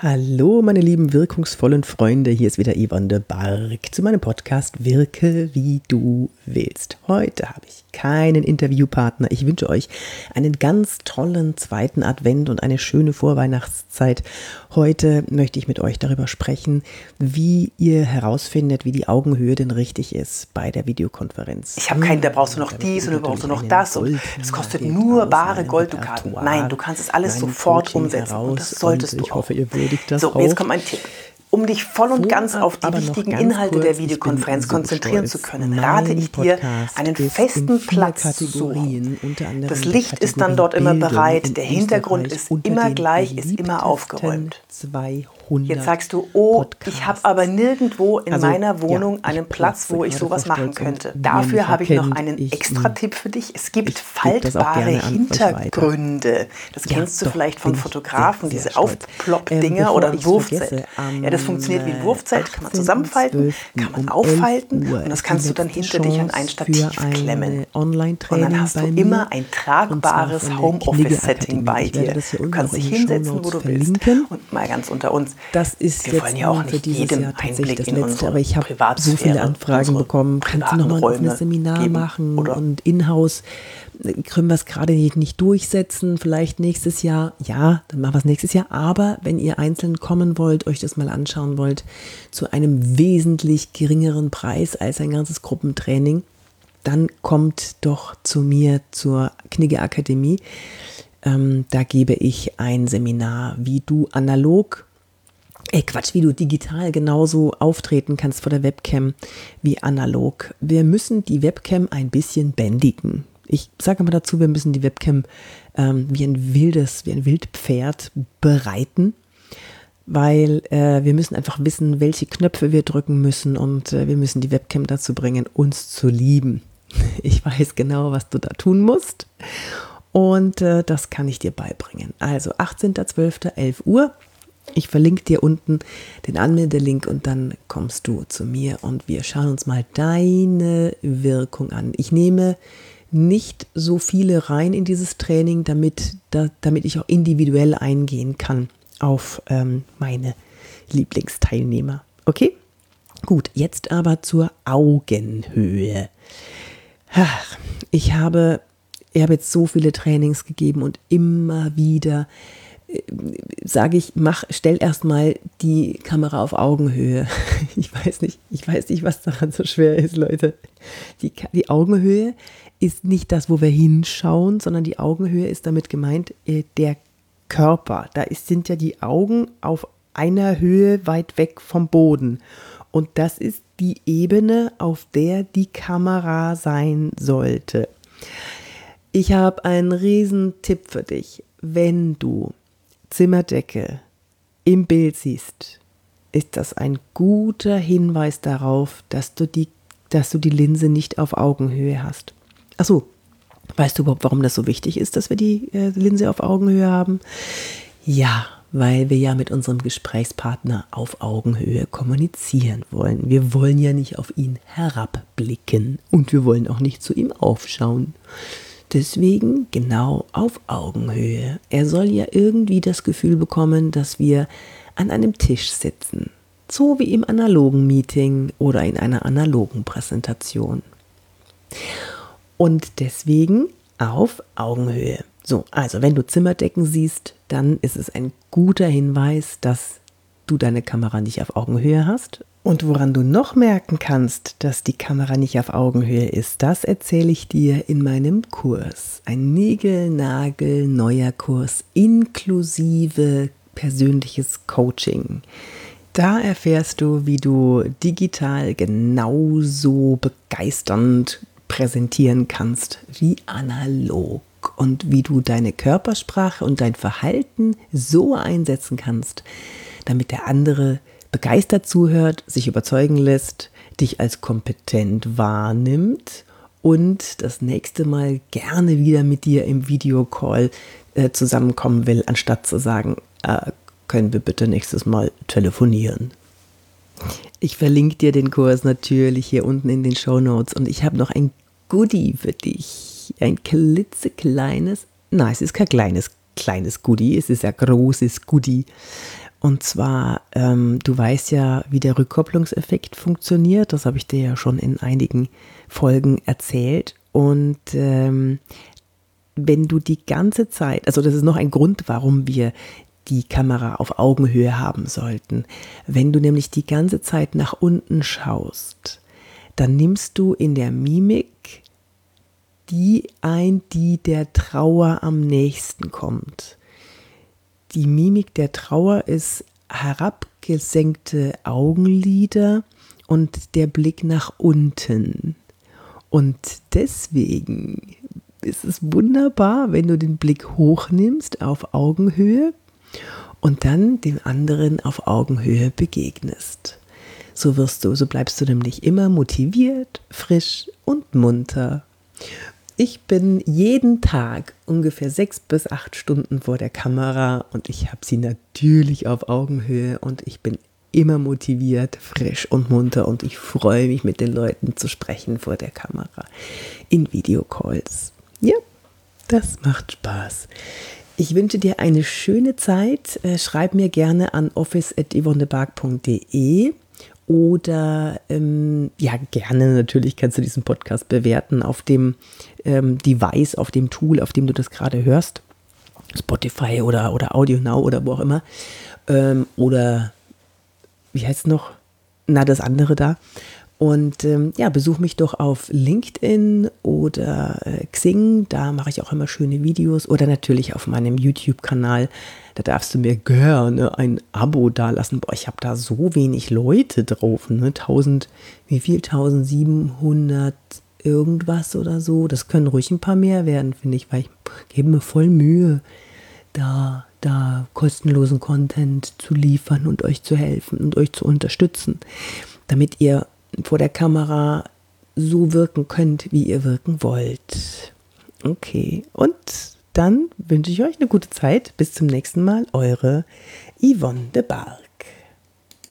Hallo, meine lieben wirkungsvollen Freunde. Hier ist wieder Yvonne de Barg zu meinem Podcast Wirke wie du willst. Heute habe ich keinen Interviewpartner. Ich wünsche euch einen ganz tollen zweiten Advent und eine schöne Vorweihnachtszeit. Heute möchte ich mit euch darüber sprechen, wie ihr herausfindet, wie die Augenhöhe denn richtig ist bei der Videokonferenz. Ich habe keinen, da brauchst du noch dies und da brauchst du noch das und es kostet nur bare Golddukaten. Nein, du kannst es alles sofort umsetzen und das solltest du ich hoffe, auch. ihr würdigt das so, auch. jetzt kommt ein Tipp. Um dich voll und ganz Vorab auf die wichtigen ganz Inhalte kurz, der Videokonferenz so konzentrieren stolz. zu können, Mein rate ich dir, einen festen Platz zu suchen. Das Licht ist dann dort immer Bildung bereit, in der Hintergrund ist immer gleich, ist immer aufgeräumt. 200 Jetzt sagst du, oh, ich habe aber nirgendwo in Also, meiner Wohnung ja, einen Platz, wo ich sowas machen könnte. Dafür habe ich noch einen ich, extra Tipp für dich. Es gibt faltbare. Hintergründe. Das Ja, kennst du doch, vielleicht von Fotografen, sehr, diese sehr stolz. Aufplopp-Dinger Ähm, oder ich's Wurfzelt. vergesse, am, ja, das funktioniert wie ein Wurfzelt, kann man zusammenfalten, 18.12. kann man um auffalten 11 Uhr und das kannst du dann hinter dich an ein Chance Stativ ein klemmen. Online-Training Und dann hast du immer ein tragbares Homeoffice-Setting bei dir. Du kannst dich hinsetzen, wo du willst. Und mal ganz unter uns. Das ist Wir jetzt ja auch für dieses jedem Jahr tatsächlich Einblick das letzte, aber ich habe so viele Anfragen bekommen. Kannst du privaten noch mal ein offenes Seminar geben, machen oder? und in-house können wir es gerade nicht, nicht durchsetzen, vielleicht nächstes Jahr. Ja, dann machen wir es nächstes Jahr. Aber wenn ihr einzeln kommen wollt, euch das mal anschauen wollt, zu einem wesentlich geringeren Preis als ein ganzes Gruppentraining, dann kommt doch zu mir zur Knigge Akademie. Ähm, da gebe ich ein Seminar, wie du analog Ey, Quatsch, wie du digital genauso auftreten kannst vor der Webcam wie analog. Wir müssen die Webcam ein bisschen bändigen. Ich sage mal dazu, wir müssen die Webcam ähm, wie ein wildes, wie ein Wildpferd bereiten, weil äh, wir müssen einfach wissen, welche Knöpfe wir drücken müssen und äh, wir müssen die Webcam dazu bringen, uns zu lieben. Ich weiß genau, was du da tun musst und äh, das kann ich dir beibringen. Also 18.12. 11 Uhr. Ich verlinke dir unten den Anmeldelink und dann kommst du zu mir und wir schauen uns mal deine Wirkung an. Ich nehme nicht so viele rein in dieses Training, damit, da, damit ich auch individuell eingehen kann auf ähm, meine Lieblingsteilnehmer. Okay? Gut, jetzt aber zur Augenhöhe. Ich habe, ich habe jetzt so viele Trainings gegeben und immer wieder sage ich, mach, stell erstmal die Kamera auf Augenhöhe. Ich weiß nicht, ich weiß nicht, was daran so schwer ist, Leute. Die, die Augenhöhe ist nicht das, wo wir hinschauen, sondern die Augenhöhe ist damit gemeint, äh, der Körper. Da ist, sind ja die Augen auf einer Höhe weit weg vom Boden. Und das ist die Ebene, auf der die Kamera sein sollte. Ich habe einen riesen Tipp für dich. Wenn du Zimmerdecke im Bild siehst, ist das ein guter Hinweis darauf, dass du die, dass du die Linse nicht auf Augenhöhe hast. Achso, weißt du überhaupt, warum das so wichtig ist, dass wir die äh, Linse auf Augenhöhe haben? Ja, weil wir ja mit unserem Gesprächspartner auf Augenhöhe kommunizieren wollen. Wir wollen ja nicht auf ihn herabblicken und wir wollen auch nicht zu ihm aufschauen. Deswegen genau auf Augenhöhe. Er soll ja irgendwie das Gefühl bekommen, dass wir an einem Tisch sitzen. So wie im analogen Meeting oder in einer analogen Präsentation. Und deswegen auf Augenhöhe. So, also wenn du Zimmerdecken siehst, dann ist es ein guter Hinweis, dass du deine Kamera nicht auf Augenhöhe hast. Und woran du noch merken kannst, dass die Kamera nicht auf Augenhöhe ist, das erzähle ich dir in meinem Kurs. Ein Nägel-Nagel neuer Kurs inklusive persönliches Coaching. Da erfährst du, wie du digital genauso begeisternd präsentieren kannst wie analog und wie du deine Körpersprache und dein Verhalten so einsetzen kannst, damit der andere begeistert zuhört, sich überzeugen lässt, dich als kompetent wahrnimmt und das nächste Mal gerne wieder mit dir im Videocall äh, zusammenkommen will, anstatt zu sagen, äh, können wir bitte nächstes Mal telefonieren. Ich verlinke dir den Kurs natürlich hier unten in den Show Notes und ich habe noch ein Goodie für dich. Ein klitzekleines, nein, es ist kein kleines kleines Goodie, es ist ein großes Goodie. Und zwar, ähm, du weißt ja, wie der Rückkopplungseffekt funktioniert. Das habe ich dir ja schon in einigen Folgen erzählt. Und ähm, wenn du die ganze Zeit, also das ist noch ein Grund, warum wir die Kamera auf Augenhöhe haben sollten. Wenn du nämlich die ganze Zeit nach unten schaust, dann nimmst du in der Mimik die ein, die der Trauer am nächsten kommt. Die Mimik der Trauer ist herabgesenkte Augenlider und der Blick nach unten. Und deswegen ist es wunderbar, wenn du den Blick hochnimmst auf Augenhöhe und dann dem anderen auf Augenhöhe begegnest. So wirst du, so bleibst du nämlich immer motiviert, frisch und munter. Ich bin jeden Tag ungefähr sechs bis acht Stunden vor der Kamera und ich habe sie natürlich auf Augenhöhe und ich bin immer motiviert, frisch und munter und ich freue mich mit den Leuten zu sprechen vor der Kamera in Videocalls. Ja, das macht Spaß. Ich wünsche dir eine schöne Zeit. Äh, schreib mir gerne an office.yvonnebark.de oder ähm, ja, gerne natürlich kannst du diesen Podcast bewerten auf dem ähm, Device, auf dem Tool, auf dem du das gerade hörst. Spotify oder, oder Audio Now oder wo auch immer. Ähm, oder wie heißt es noch? Na, das andere da. Und ähm, ja, besuch mich doch auf LinkedIn oder äh, Xing, da mache ich auch immer schöne Videos oder natürlich auf meinem YouTube-Kanal. Da darfst du mir gerne ein Abo dalassen. Boah, ich habe da so wenig Leute drauf, ne? 1000, wie viel? 1700 irgendwas oder so. Das können ruhig ein paar mehr werden, finde ich, weil ich gebe mir voll Mühe, da, da kostenlosen Content zu liefern und euch zu helfen und euch zu unterstützen, damit ihr vor der Kamera so wirken könnt, wie ihr wirken wollt. Okay, und dann wünsche ich euch eine gute Zeit. Bis zum nächsten Mal, eure Yvonne de Barg.